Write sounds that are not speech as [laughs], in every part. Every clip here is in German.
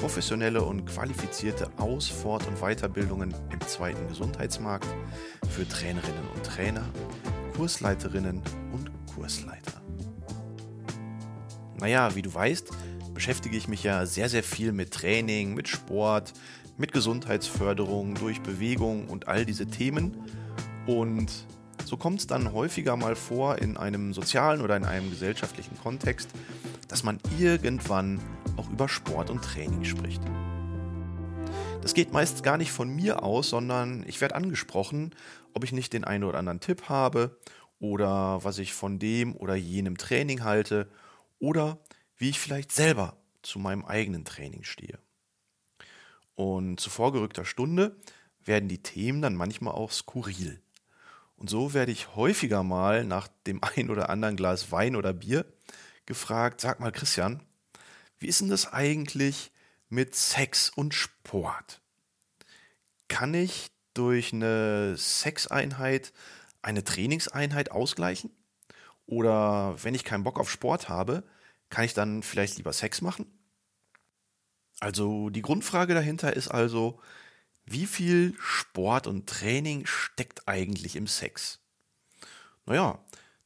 professionelle und qualifizierte Aus-, Fort- und Weiterbildungen im zweiten Gesundheitsmarkt für Trainerinnen und Trainer, Kursleiterinnen und Kursleiter. Naja, wie du weißt, beschäftige ich mich ja sehr, sehr viel mit Training, mit Sport, mit Gesundheitsförderung durch Bewegung und all diese Themen. Und so kommt es dann häufiger mal vor in einem sozialen oder in einem gesellschaftlichen Kontext, dass man irgendwann auch über Sport und Training spricht. Das geht meist gar nicht von mir aus, sondern ich werde angesprochen, ob ich nicht den einen oder anderen Tipp habe oder was ich von dem oder jenem Training halte oder wie ich vielleicht selber zu meinem eigenen Training stehe. Und zu vorgerückter Stunde werden die Themen dann manchmal auch skurril. Und so werde ich häufiger mal nach dem ein oder anderen Glas Wein oder Bier gefragt, sag mal Christian, wie ist denn das eigentlich mit Sex und Sport? Kann ich durch eine Sexeinheit eine Trainingseinheit ausgleichen? Oder wenn ich keinen Bock auf Sport habe, kann ich dann vielleicht lieber Sex machen? Also die Grundfrage dahinter ist also, wie viel Sport und Training steckt eigentlich im Sex? Naja,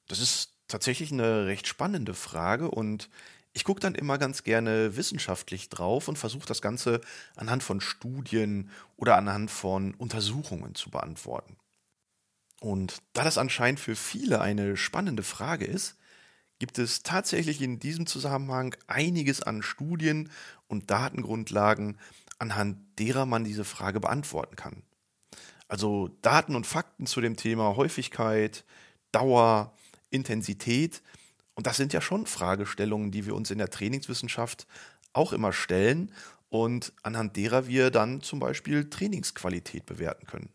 das ist tatsächlich eine recht spannende Frage und ich gucke dann immer ganz gerne wissenschaftlich drauf und versuche das Ganze anhand von Studien oder anhand von Untersuchungen zu beantworten. Und da das anscheinend für viele eine spannende Frage ist, gibt es tatsächlich in diesem Zusammenhang einiges an Studien und Datengrundlagen, anhand derer man diese Frage beantworten kann. Also Daten und Fakten zu dem Thema Häufigkeit, Dauer, Intensität. Und das sind ja schon Fragestellungen, die wir uns in der Trainingswissenschaft auch immer stellen und anhand derer wir dann zum Beispiel Trainingsqualität bewerten können.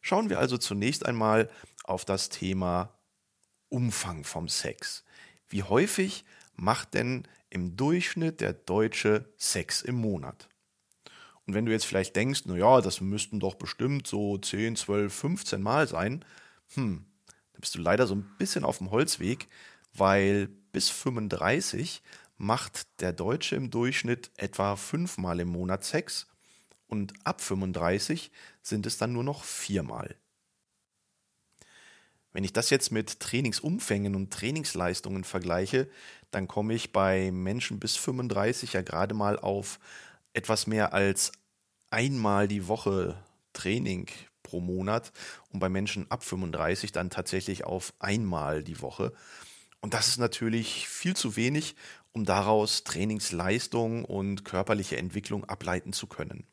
Schauen wir also zunächst einmal auf das Thema Umfang vom Sex. Wie häufig macht denn im Durchschnitt der Deutsche Sex im Monat? Und wenn du jetzt vielleicht denkst, naja, das müssten doch bestimmt so 10, 12, 15 Mal sein, hm, dann bist du leider so ein bisschen auf dem Holzweg, weil bis 35 macht der Deutsche im Durchschnitt etwa fünfmal im Monat Sex und ab 35 sind es dann nur noch viermal. Wenn ich das jetzt mit Trainingsumfängen und Trainingsleistungen vergleiche, dann komme ich bei Menschen bis 35 ja gerade mal auf etwas mehr als einmal die Woche Training pro Monat und bei Menschen ab 35 dann tatsächlich auf einmal die Woche. Und das ist natürlich viel zu wenig, um daraus Trainingsleistung und körperliche Entwicklung ableiten zu können.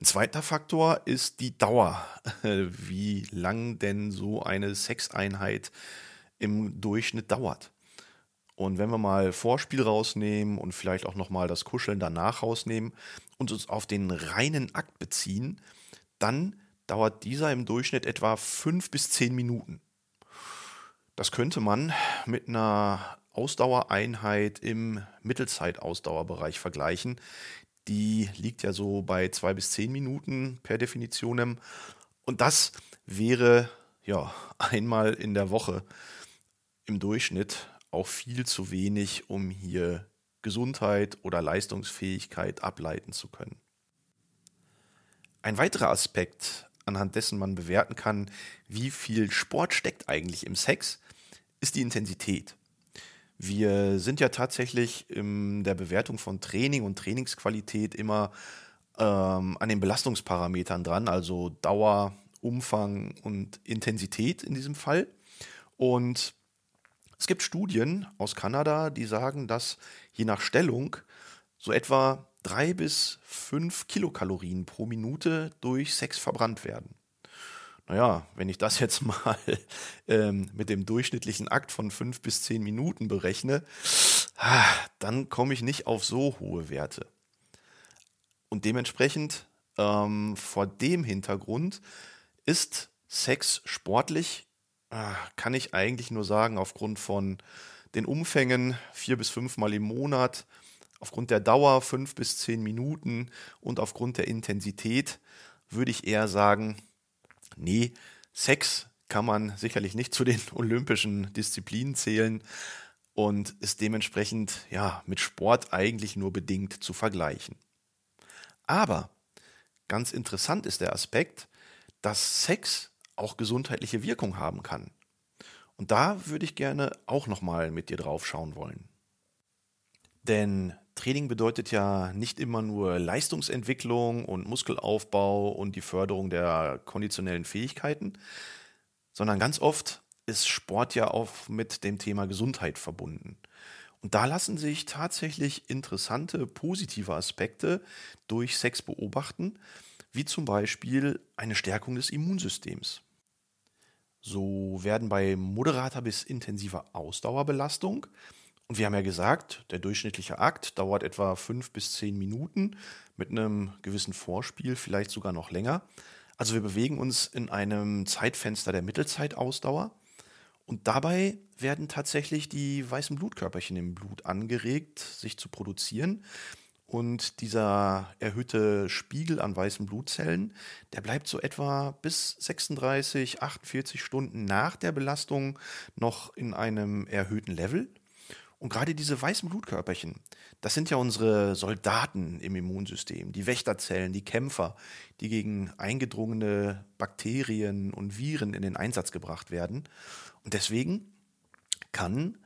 Ein zweiter Faktor ist die Dauer, [laughs] wie lang denn so eine Sexeinheit im Durchschnitt dauert. Und wenn wir mal Vorspiel rausnehmen und vielleicht auch nochmal das Kuscheln danach rausnehmen und uns auf den reinen Akt beziehen, dann dauert dieser im Durchschnitt etwa fünf bis zehn Minuten. Das könnte man mit einer Ausdauereinheit im Mittelzeitausdauerbereich vergleichen. Die liegt ja so bei zwei bis zehn Minuten per Definition. Und das wäre ja einmal in der Woche im Durchschnitt auch viel zu wenig, um hier Gesundheit oder Leistungsfähigkeit ableiten zu können. Ein weiterer Aspekt, anhand dessen man bewerten kann, wie viel Sport steckt eigentlich im Sex, ist die Intensität. Wir sind ja tatsächlich in der Bewertung von Training und Trainingsqualität immer ähm, an den Belastungsparametern dran, also Dauer, Umfang und Intensität in diesem Fall. Und es gibt Studien aus Kanada, die sagen, dass je nach Stellung so etwa drei bis fünf Kilokalorien pro Minute durch Sex verbrannt werden. Naja, wenn ich das jetzt [laughs] mal ähm, mit dem durchschnittlichen Akt von fünf bis zehn Minuten berechne, ah, dann komme ich nicht auf so hohe Werte. Und dementsprechend, ähm, vor dem Hintergrund, ist Sex sportlich ah, kann ich eigentlich nur sagen, aufgrund von den Umfängen vier bis fünfmal im Monat, aufgrund der Dauer fünf bis zehn Minuten und aufgrund der Intensität würde ich eher sagen, nee, Sex kann man sicherlich nicht zu den [laughs] olympischen Disziplinen zählen und ist dementsprechend ja mit Sport eigentlich nur bedingt zu vergleichen. Aber ganz interessant ist der Aspekt, dass Sex auch gesundheitliche Wirkung haben kann. Und da würde ich gerne auch nochmal mit dir drauf schauen wollen. Denn Training bedeutet ja nicht immer nur Leistungsentwicklung und Muskelaufbau und die Förderung der konditionellen Fähigkeiten, sondern ganz oft ist Sport ja auch mit dem Thema Gesundheit verbunden. Und da lassen sich tatsächlich interessante positive Aspekte durch Sex beobachten, wie zum Beispiel eine Stärkung des Immunsystems. So werden bei moderater bis intensiver Ausdauerbelastung, und wir haben ja gesagt, der durchschnittliche Akt dauert etwa fünf bis zehn Minuten mit einem gewissen Vorspiel, vielleicht sogar noch länger. Also wir bewegen uns in einem Zeitfenster der Mittelzeitausdauer. Und dabei werden tatsächlich die weißen Blutkörperchen im Blut angeregt, sich zu produzieren. Und dieser erhöhte Spiegel an weißen Blutzellen, der bleibt so etwa bis 36, 48 Stunden nach der Belastung noch in einem erhöhten Level. Und gerade diese weißen Blutkörperchen, das sind ja unsere Soldaten im Immunsystem, die Wächterzellen, die Kämpfer, die gegen eingedrungene Bakterien und Viren in den Einsatz gebracht werden. Und deswegen kann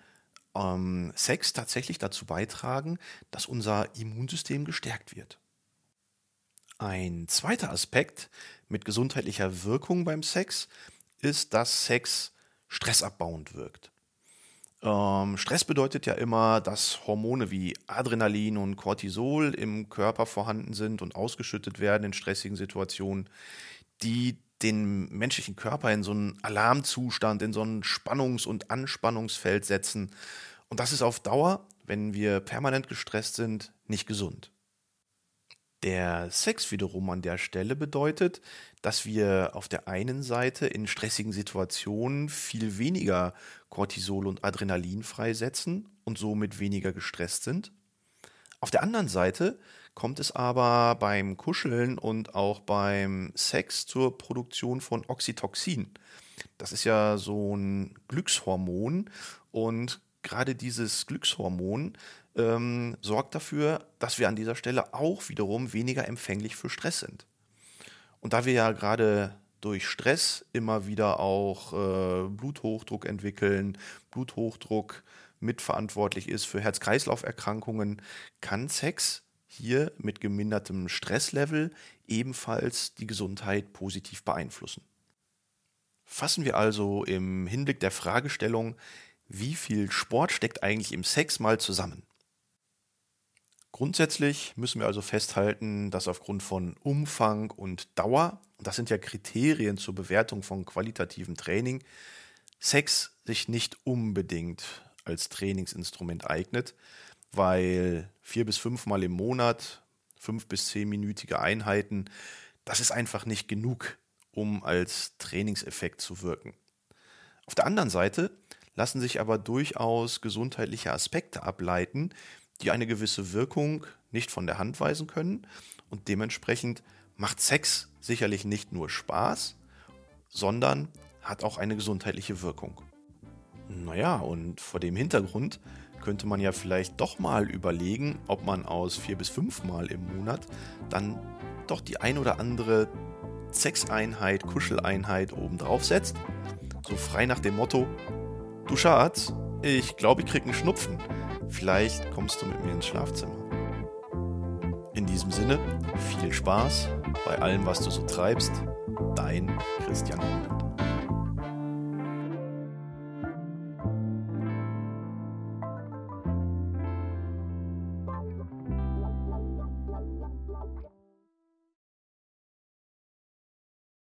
ähm, Sex tatsächlich dazu beitragen, dass unser Immunsystem gestärkt wird. Ein zweiter Aspekt mit gesundheitlicher Wirkung beim Sex ist, dass Sex stressabbauend wirkt. Ähm, Stress bedeutet ja immer, dass Hormone wie Adrenalin und Cortisol im Körper vorhanden sind und ausgeschüttet werden in stressigen Situationen, die den menschlichen Körper in so einen Alarmzustand, in so ein Spannungs- und Anspannungsfeld setzen. Und das ist auf Dauer, wenn wir permanent gestresst sind, nicht gesund. Der Sex wiederum an der Stelle bedeutet, dass wir auf der einen Seite in stressigen Situationen viel weniger Cortisol und Adrenalin freisetzen und somit weniger gestresst sind. Auf der anderen Seite kommt es aber beim Kuscheln und auch beim Sex zur Produktion von Oxytocin. Das ist ja so ein Glückshormon und gerade dieses Glückshormon ähm, sorgt dafür, dass wir an dieser Stelle auch wiederum weniger empfänglich für Stress sind. Und da wir ja gerade durch Stress immer wieder auch äh, Bluthochdruck entwickeln, Bluthochdruck mitverantwortlich ist für Herz-Kreislauf-Erkrankungen, kann Sex hier mit gemindertem Stresslevel ebenfalls die Gesundheit positiv beeinflussen. Fassen wir also im Hinblick der Fragestellung, wie viel Sport steckt eigentlich im Sex mal zusammen? Grundsätzlich müssen wir also festhalten, dass aufgrund von Umfang und Dauer, das sind ja Kriterien zur Bewertung von qualitativem Training, Sex sich nicht unbedingt als Trainingsinstrument eignet, weil vier bis fünfmal im Monat, fünf bis zehnminütige Einheiten, das ist einfach nicht genug, um als Trainingseffekt zu wirken. Auf der anderen Seite lassen sich aber durchaus gesundheitliche Aspekte ableiten, die eine gewisse Wirkung nicht von der Hand weisen können. Und dementsprechend macht Sex sicherlich nicht nur Spaß, sondern hat auch eine gesundheitliche Wirkung. Naja, und vor dem Hintergrund könnte man ja vielleicht doch mal überlegen, ob man aus vier bis fünf Mal im Monat dann doch die ein oder andere Sexeinheit, Kuscheleinheit obendrauf setzt. So frei nach dem Motto, du Schatz, ich glaube, ich krieg einen Schnupfen. Vielleicht kommst du mit mir ins Schlafzimmer. In diesem Sinne, viel Spaß bei allem, was du so treibst. Dein Christian Hundert.